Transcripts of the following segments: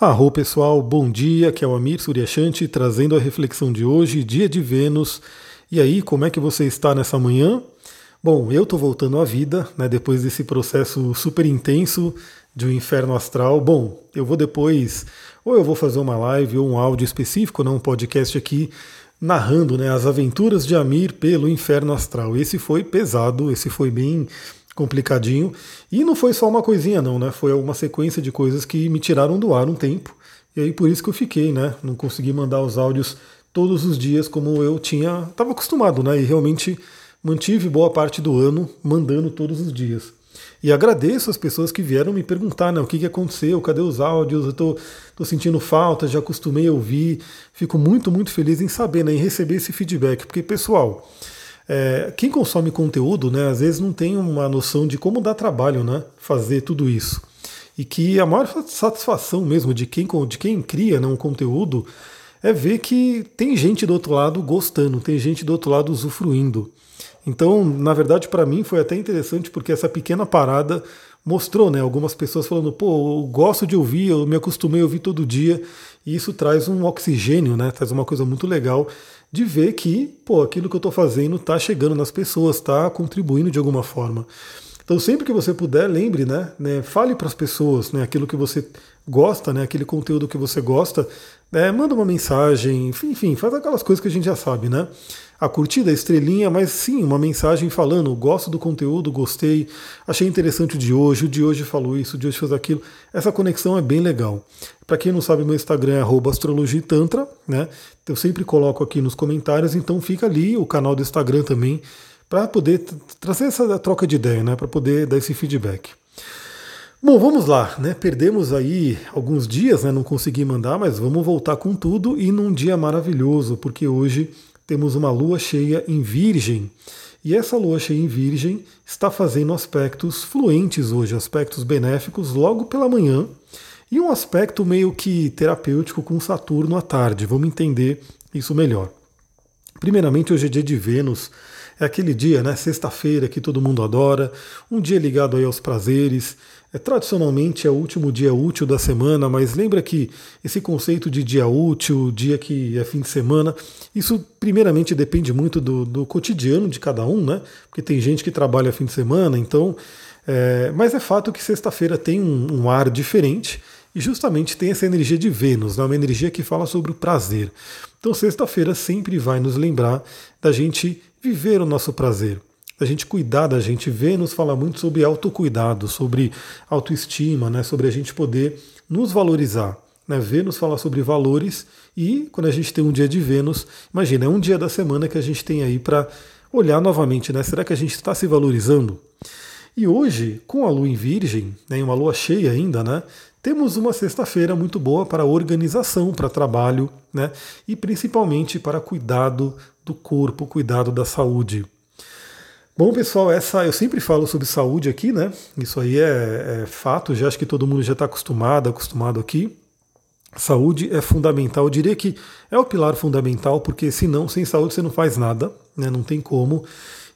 Arro pessoal, bom dia, que é o Amir Suryashanti trazendo a reflexão de hoje, dia de Vênus. E aí, como é que você está nessa manhã? Bom, eu estou voltando à vida, né, depois desse processo super intenso de um inferno astral. Bom, eu vou depois, ou eu vou fazer uma live ou um áudio específico, não um podcast aqui, narrando né, as aventuras de Amir pelo inferno astral. Esse foi pesado, esse foi bem complicadinho. E não foi só uma coisinha, não, né? Foi uma sequência de coisas que me tiraram do ar um tempo. E aí por isso que eu fiquei, né? Não consegui mandar os áudios todos os dias como eu tinha, estava acostumado, né? E realmente mantive boa parte do ano mandando todos os dias. E agradeço as pessoas que vieram me perguntar, né, o que, que aconteceu, cadê os áudios, eu tô, tô sentindo falta, já acostumei a ouvir. Fico muito, muito feliz em saber, né, em receber esse feedback, porque, pessoal, é, quem consome conteúdo, né, às vezes não tem uma noção de como dá trabalho, né, fazer tudo isso. E que a maior satisfação mesmo de quem, de quem cria né, um conteúdo é ver que tem gente do outro lado gostando, tem gente do outro lado usufruindo. Então, na verdade, para mim foi até interessante porque essa pequena parada mostrou, né, algumas pessoas falando, pô, eu gosto de ouvir, eu me acostumei a ouvir todo dia, e isso traz um oxigênio, né, traz uma coisa muito legal de ver que, pô, aquilo que eu estou fazendo está chegando nas pessoas, está contribuindo de alguma forma. Então, sempre que você puder, lembre, né, né fale para as pessoas, né, aquilo que você gosta, né, aquele conteúdo que você gosta, né, manda uma mensagem, enfim, faz aquelas coisas que a gente já sabe, né? a curtida, a estrelinha, mas sim, uma mensagem falando: gosto do conteúdo, gostei, achei interessante o de hoje, o de hoje falou isso, o de hoje fez aquilo. Essa conexão é bem legal. Para quem não sabe, meu Instagram é astrologitantra, né? Eu sempre coloco aqui nos comentários, então fica ali o canal do Instagram também, para poder trazer essa troca de ideia, né? Para poder dar esse feedback. Bom, vamos lá, né? Perdemos aí alguns dias, né? Não consegui mandar, mas vamos voltar com tudo e num dia maravilhoso, porque hoje temos uma lua cheia em Virgem. E essa lua cheia em Virgem está fazendo aspectos fluentes hoje, aspectos benéficos logo pela manhã, e um aspecto meio que terapêutico com Saturno à tarde. Vamos entender isso melhor. Primeiramente, hoje é dia de Vênus, é aquele dia, né, sexta-feira, que todo mundo adora, um dia ligado aí aos prazeres, tradicionalmente é o último dia útil da semana, mas lembra que esse conceito de dia útil, dia que é fim de semana, isso primeiramente depende muito do, do cotidiano de cada um, né? Porque tem gente que trabalha fim de semana, então. É, mas é fato que sexta-feira tem um, um, ar diferente e justamente tem essa energia de Vênus, né? uma energia que fala sobre o prazer. Então, sexta-feira sempre vai nos lembrar da gente viver o nosso prazer a gente cuidar da gente. Vênus fala muito sobre autocuidado, sobre autoestima, né, sobre a gente poder nos valorizar. Né? Vênus fala sobre valores e quando a gente tem um dia de Vênus, imagina, é um dia da semana que a gente tem aí para olhar novamente, né? Será que a gente está se valorizando? E hoje, com a lua em Virgem, né, uma lua cheia ainda, né? Temos uma sexta-feira muito boa para organização, para trabalho, né? E principalmente para cuidado do corpo, cuidado da saúde. Bom, pessoal, essa eu sempre falo sobre saúde aqui, né? Isso aí é, é fato, já acho que todo mundo já está acostumado, acostumado aqui. Saúde é fundamental, eu diria que é o pilar fundamental, porque senão, sem saúde, você não faz nada, né? Não tem como.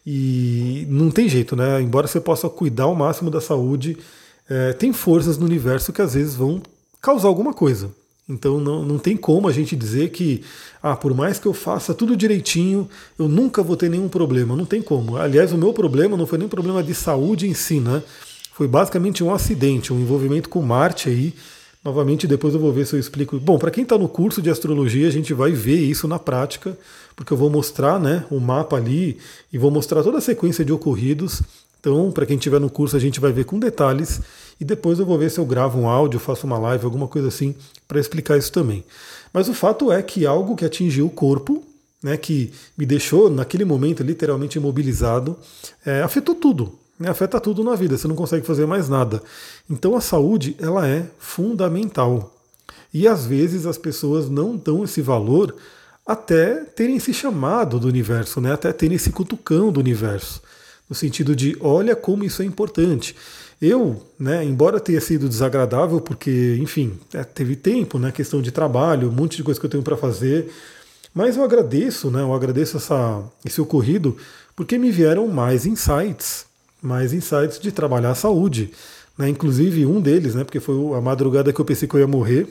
E não tem jeito, né? Embora você possa cuidar ao máximo da saúde, é, tem forças no universo que às vezes vão causar alguma coisa. Então não, não tem como a gente dizer que, ah, por mais que eu faça tudo direitinho, eu nunca vou ter nenhum problema. Não tem como. Aliás, o meu problema não foi nem problema de saúde em si, né? Foi basicamente um acidente, um envolvimento com Marte aí. Novamente, depois eu vou ver se eu explico. Bom, para quem está no curso de astrologia, a gente vai ver isso na prática, porque eu vou mostrar né, o mapa ali e vou mostrar toda a sequência de ocorridos. Então, para quem estiver no curso, a gente vai ver com detalhes e depois eu vou ver se eu gravo um áudio, faço uma live, alguma coisa assim, para explicar isso também. Mas o fato é que algo que atingiu o corpo, né, que me deixou naquele momento literalmente imobilizado, é, afetou tudo. Né, afeta tudo na vida, você não consegue fazer mais nada. Então a saúde ela é fundamental. E às vezes as pessoas não dão esse valor até terem esse chamado do universo, né, até terem esse cutucão do universo. No sentido de, olha como isso é importante. Eu, né, embora tenha sido desagradável, porque, enfim, é, teve tempo, né, questão de trabalho, um monte de coisa que eu tenho para fazer, mas eu agradeço, né, eu agradeço essa, esse ocorrido, porque me vieram mais insights, mais insights de trabalhar a saúde. Né, inclusive um deles, né, porque foi a madrugada que eu pensei que eu ia morrer,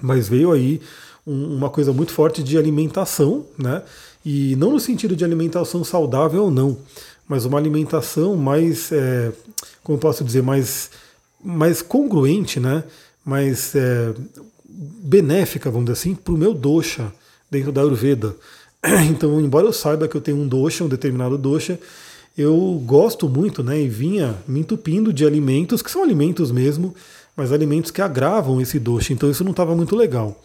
mas veio aí um, uma coisa muito forte de alimentação, né? E não no sentido de alimentação saudável ou não, mas uma alimentação mais, é, como posso dizer, mais, mais congruente, né? mais é, benéfica, vamos dizer assim, para o meu dosha dentro da Ayurveda. Então, embora eu saiba que eu tenho um dosha, um determinado dosha, eu gosto muito, né, e vinha me entupindo de alimentos que são alimentos mesmo, mas alimentos que agravam esse dosha. Então, isso não estava muito legal.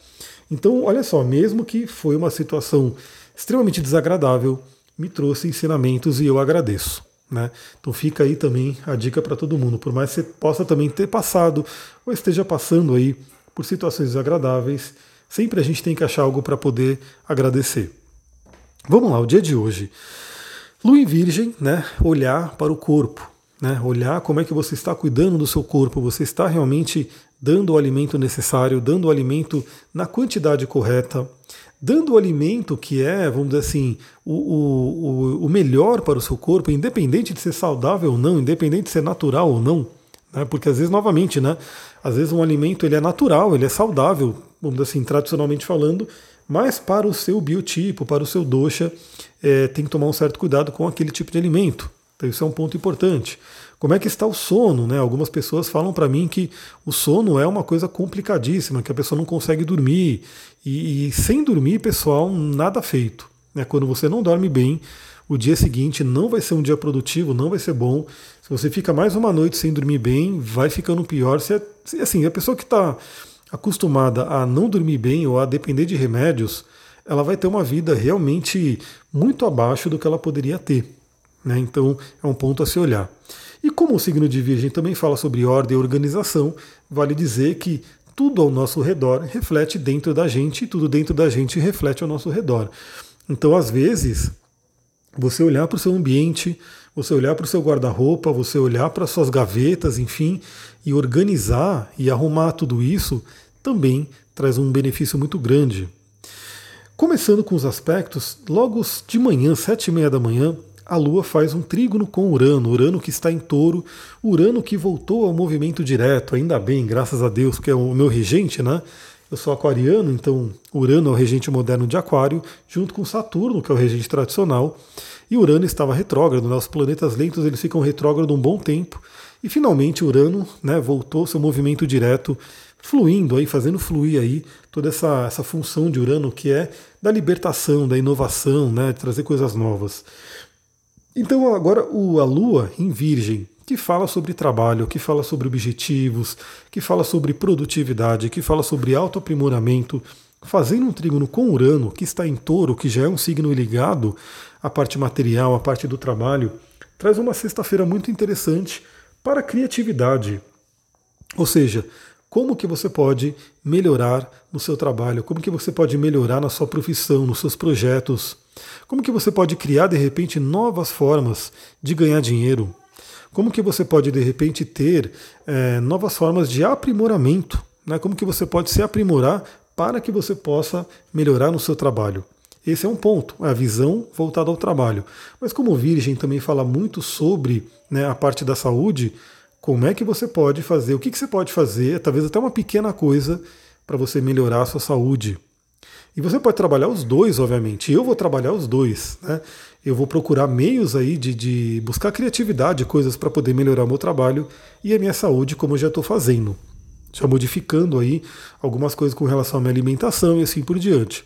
Então, olha só, mesmo que foi uma situação extremamente desagradável, me trouxe ensinamentos e eu agradeço. Né? Então fica aí também a dica para todo mundo, por mais que você possa também ter passado ou esteja passando aí por situações desagradáveis, sempre a gente tem que achar algo para poder agradecer. Vamos lá, o dia de hoje. Lua em Virgem, né? Olhar para o corpo, né? Olhar como é que você está cuidando do seu corpo, você está realmente dando o alimento necessário, dando o alimento na quantidade correta, dando o alimento que é, vamos dizer assim, o, o, o melhor para o seu corpo, independente de ser saudável ou não, independente de ser natural ou não. Né? Porque às vezes, novamente, né? Às vezes um alimento ele é natural, ele é saudável, vamos dizer assim, tradicionalmente falando, mas para o seu biotipo, para o seu dosha, é, tem que tomar um certo cuidado com aquele tipo de alimento. Então isso é um ponto importante. Como é que está o sono? Né? Algumas pessoas falam para mim que o sono é uma coisa complicadíssima, que a pessoa não consegue dormir. E, e sem dormir, pessoal, nada feito. Né? Quando você não dorme bem, o dia seguinte não vai ser um dia produtivo, não vai ser bom. Se você fica mais uma noite sem dormir bem, vai ficando pior. Se, é, assim, a pessoa que está acostumada a não dormir bem ou a depender de remédios, ela vai ter uma vida realmente muito abaixo do que ela poderia ter. Né? Então é um ponto a se olhar. E como o signo de Virgem também fala sobre ordem e organização, vale dizer que tudo ao nosso redor reflete dentro da gente e tudo dentro da gente reflete ao nosso redor. Então, às vezes, você olhar para o seu ambiente, você olhar para o seu guarda-roupa, você olhar para suas gavetas, enfim, e organizar e arrumar tudo isso também traz um benefício muito grande. Começando com os aspectos, logo de manhã, sete e meia da manhã, a Lua faz um trígono com Urano, Urano que está em touro, Urano que voltou ao movimento direto, ainda bem, graças a Deus, que é o meu regente, né? Eu sou aquariano, então Urano é o regente moderno de Aquário, junto com Saturno, que é o regente tradicional, e Urano estava retrógrado, né? os planetas lentos eles ficam retrógrados um bom tempo, e finalmente Urano né, voltou seu movimento direto, fluindo aí, fazendo fluir aí toda essa, essa função de Urano que é da libertação, da inovação, né, de trazer coisas novas. Então agora o, a Lua em Virgem, que fala sobre trabalho, que fala sobre objetivos, que fala sobre produtividade, que fala sobre autoaprimoramento, fazendo um trígono com Urano, que está em touro, que já é um signo ligado à parte material, à parte do trabalho, traz uma sexta-feira muito interessante para a criatividade. Ou seja, como que você pode melhorar no seu trabalho, como que você pode melhorar na sua profissão, nos seus projetos, como que você pode criar de repente novas formas de ganhar dinheiro, como que você pode de repente ter é, novas formas de aprimoramento, né? como que você pode se aprimorar para que você possa melhorar no seu trabalho. Esse é um ponto, é a visão voltada ao trabalho. Mas como o Virgem também fala muito sobre né, a parte da saúde, como é que você pode fazer, o que, que você pode fazer, talvez até uma pequena coisa para você melhorar a sua saúde. E você pode trabalhar os dois, obviamente. Eu vou trabalhar os dois. Né? Eu vou procurar meios aí de, de buscar criatividade, coisas para poder melhorar o meu trabalho e a minha saúde, como eu já estou fazendo. Já modificando aí algumas coisas com relação à minha alimentação e assim por diante.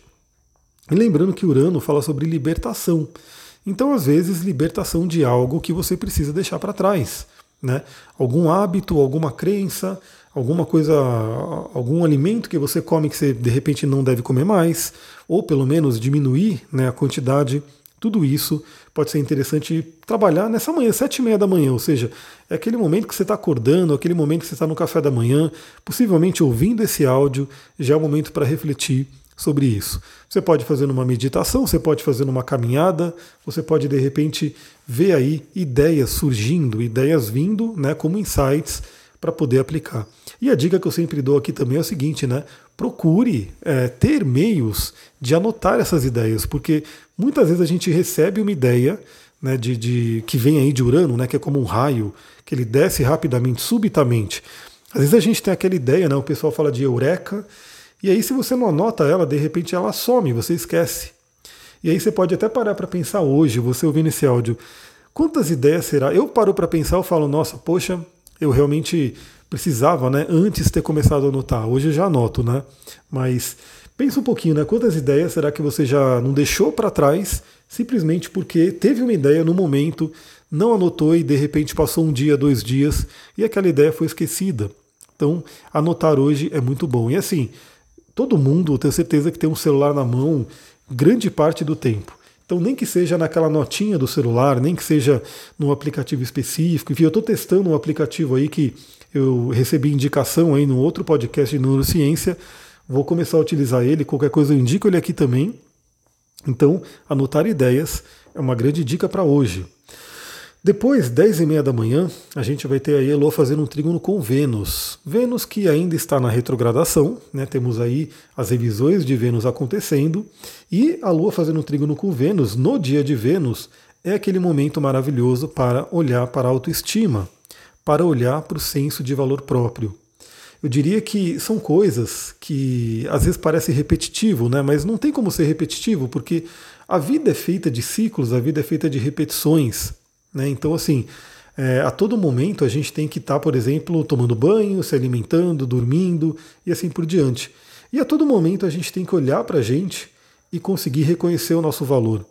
E lembrando que Urano fala sobre libertação. Então, às vezes, libertação de algo que você precisa deixar para trás. Né? Algum hábito, alguma crença, alguma coisa, algum alimento que você come que você de repente não deve comer mais, ou pelo menos diminuir né, a quantidade. Tudo isso pode ser interessante trabalhar nessa manhã, sete e meia da manhã, ou seja, é aquele momento que você está acordando, aquele momento que você está no café da manhã, possivelmente ouvindo esse áudio, já é o momento para refletir sobre isso. Você pode fazer uma meditação, você pode fazer uma caminhada, você pode de repente ver aí ideias surgindo, ideias vindo, né, como insights para poder aplicar. E a dica que eu sempre dou aqui também é o seguinte, né? Procure é, ter meios de anotar essas ideias, porque muitas vezes a gente recebe uma ideia né, de, de que vem aí de Urano, né, que é como um raio, que ele desce rapidamente, subitamente. Às vezes a gente tem aquela ideia, né, o pessoal fala de eureka, E aí, se você não anota ela, de repente ela some, você esquece. E aí você pode até parar para pensar hoje, você ouvindo esse áudio, quantas ideias será? Eu paro para pensar, eu falo, nossa, poxa, eu realmente precisava, né, antes ter começado a anotar. Hoje eu já anoto, né? Mas pensa um pouquinho, né? Quantas ideias será que você já não deixou para trás simplesmente porque teve uma ideia no momento, não anotou e de repente passou um dia, dois dias e aquela ideia foi esquecida. Então, anotar hoje é muito bom. E assim, todo mundo, tenho certeza que tem um celular na mão grande parte do tempo. Então, nem que seja naquela notinha do celular, nem que seja num aplicativo específico. Enfim, eu estou testando um aplicativo aí que eu recebi indicação aí no outro podcast de neurociência. Vou começar a utilizar ele. Qualquer coisa eu indico ele aqui também. Então, anotar ideias é uma grande dica para hoje. Depois, 10 e meia da manhã, a gente vai ter a Elo fazendo um trígono com Vênus. Vênus que ainda está na retrogradação, né? temos aí as revisões de Vênus acontecendo, e a Lua fazendo um trígono com Vênus no dia de Vênus é aquele momento maravilhoso para olhar para a autoestima, para olhar para o senso de valor próprio. Eu diria que são coisas que às vezes parece repetitivo, né? mas não tem como ser repetitivo, porque a vida é feita de ciclos, a vida é feita de repetições. Né? Então, assim, é, a todo momento a gente tem que estar, tá, por exemplo, tomando banho, se alimentando, dormindo e assim por diante. E a todo momento a gente tem que olhar para a gente e conseguir reconhecer o nosso valor.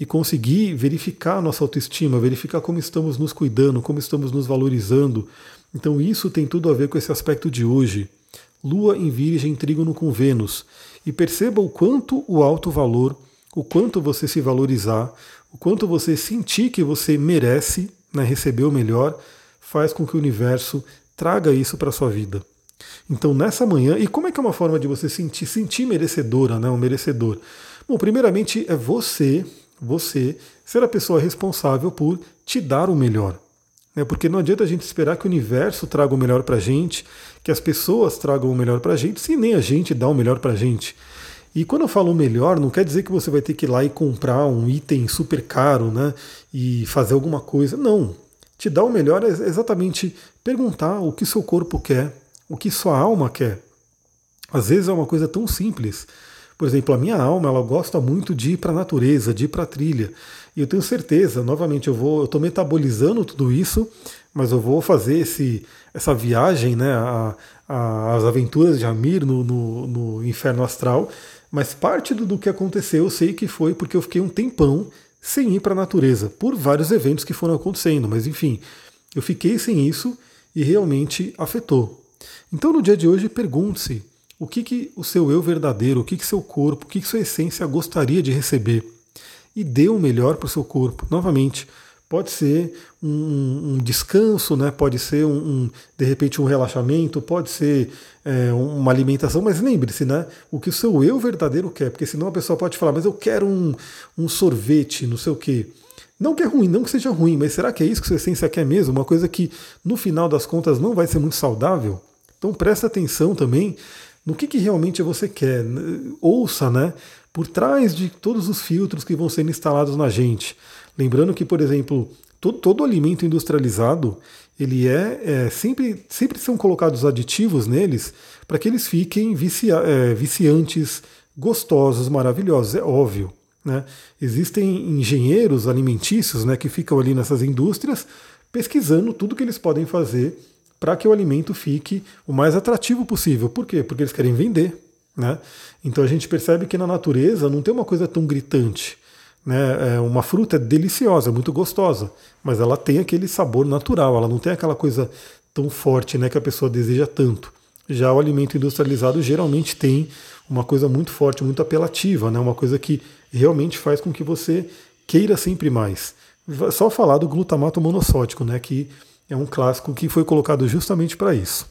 E conseguir verificar a nossa autoestima, verificar como estamos nos cuidando, como estamos nos valorizando. Então, isso tem tudo a ver com esse aspecto de hoje. Lua em Virgem, Trígono com Vênus. E perceba o quanto o alto valor, o quanto você se valorizar, o quanto você sentir que você merece né, receber o melhor, faz com que o universo traga isso para sua vida. Então, nessa manhã, e como é que é uma forma de você sentir, sentir merecedora, né, um merecedor? Bom, primeiramente é você, você, ser a pessoa responsável por te dar o melhor. Né, porque não adianta a gente esperar que o universo traga o melhor para gente, que as pessoas tragam o melhor para gente, se nem a gente dá o melhor para a gente. E quando eu falo melhor, não quer dizer que você vai ter que ir lá e comprar um item super caro, né? E fazer alguma coisa. Não. Te dar o melhor é exatamente perguntar o que seu corpo quer, o que sua alma quer. Às vezes é uma coisa tão simples. Por exemplo, a minha alma, ela gosta muito de ir para a natureza, de ir para a trilha. E eu tenho certeza, novamente, eu vou, eu estou metabolizando tudo isso, mas eu vou fazer esse, essa viagem, né, a, a, as aventuras de Amir no, no, no inferno astral, mas parte do, que aconteceu eu sei que foi porque eu fiquei um tempão sem ir para a natureza, por vários eventos que foram acontecendo, mas enfim, eu fiquei sem isso e realmente afetou. Então no dia de hoje pergunte-se o que, que o seu eu verdadeiro, o que, que seu corpo, o que, que sua essência gostaria de receber e dê o melhor para o seu corpo. Novamente, Pode ser um, um descanso, né? pode ser um, um, de repente um relaxamento, pode ser é, uma alimentação, mas lembre-se, né? O que o seu eu verdadeiro quer, porque senão a pessoa pode falar, mas eu quero um, um sorvete, não sei o quê. Não que é ruim, não que seja ruim, mas será que é isso que sua essência quer mesmo? Uma coisa que no final das contas não vai ser muito saudável? Então presta atenção também no que, que realmente você quer. Ouça, né? Por trás de todos os filtros que vão sendo instalados na gente. Lembrando que, por exemplo, todo, todo alimento industrializado, ele é, é, sempre, sempre são colocados aditivos neles para que eles fiquem é, viciantes, gostosos, maravilhosos, é óbvio. Né? Existem engenheiros alimentícios né, que ficam ali nessas indústrias pesquisando tudo que eles podem fazer para que o alimento fique o mais atrativo possível. Por quê? Porque eles querem vender. Né? Então a gente percebe que na natureza não tem uma coisa tão gritante. Né? É uma fruta deliciosa, muito gostosa, mas ela tem aquele sabor natural, ela não tem aquela coisa tão forte né, que a pessoa deseja tanto. Já o alimento industrializado geralmente tem uma coisa muito forte, muito apelativa, né? uma coisa que realmente faz com que você queira sempre mais. Só falar do glutamato monossódico, né, que é um clássico que foi colocado justamente para isso.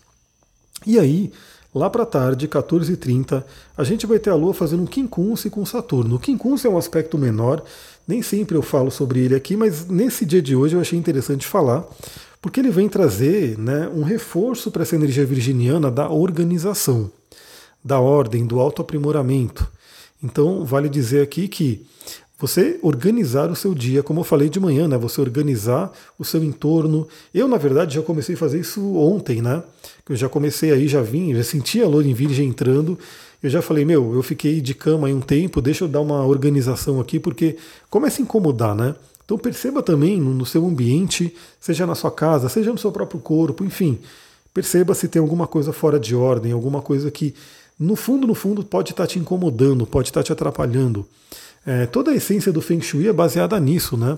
E aí, Lá para tarde, 14h30, a gente vai ter a Lua fazendo um quincunce com Saturno. O quincunce é um aspecto menor, nem sempre eu falo sobre ele aqui, mas nesse dia de hoje eu achei interessante falar, porque ele vem trazer né, um reforço para essa energia virginiana da organização, da ordem, do autoaprimoramento. Então, vale dizer aqui que você organizar o seu dia, como eu falei de manhã, né? Você organizar o seu entorno. Eu, na verdade, já comecei a fazer isso ontem, né? Eu já comecei aí, já vim, já senti a lua em virgem entrando. Eu já falei, meu, eu fiquei de cama aí um tempo, deixa eu dar uma organização aqui, porque começa a incomodar, né? Então perceba também no seu ambiente, seja na sua casa, seja no seu próprio corpo, enfim, perceba se tem alguma coisa fora de ordem, alguma coisa que no fundo, no fundo, pode estar te incomodando, pode estar te atrapalhando. É, toda a essência do Feng Shui é baseada nisso, né?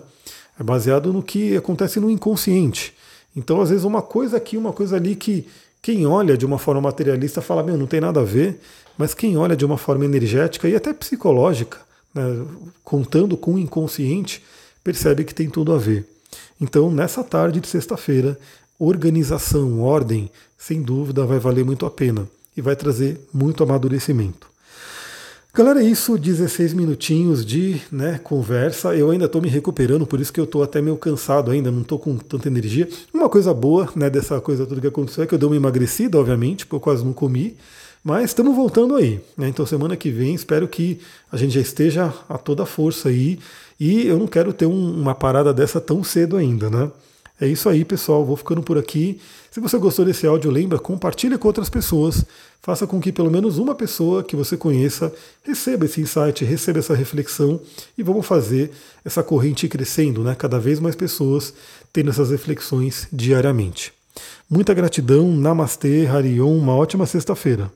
É baseado no que acontece no inconsciente. Então, às vezes, uma coisa aqui, uma coisa ali que quem olha de uma forma materialista fala, meu, não tem nada a ver, mas quem olha de uma forma energética e até psicológica, né, contando com o inconsciente, percebe que tem tudo a ver. Então, nessa tarde de sexta-feira, organização, ordem, sem dúvida vai valer muito a pena e vai trazer muito amadurecimento. Galera, é isso, 16 minutinhos de né, conversa. Eu ainda estou me recuperando, por isso que eu estou até meio cansado ainda, não estou com tanta energia. Uma coisa boa né, dessa coisa tudo que aconteceu é que eu dei uma emagrecida, obviamente, porque eu quase não comi. Mas estamos voltando aí. Né? Então semana que vem espero que a gente já esteja a toda força aí. E eu não quero ter um, uma parada dessa tão cedo ainda, né? É isso aí, pessoal. Vou ficando por aqui. Se você gostou desse áudio, lembra, compartilhe com outras pessoas. Faça com que pelo menos uma pessoa que você conheça receba esse insight, receba essa reflexão e vamos fazer essa corrente crescendo, né? Cada vez mais pessoas tendo essas reflexões diariamente. Muita gratidão, Namastê, Harion, uma ótima sexta-feira.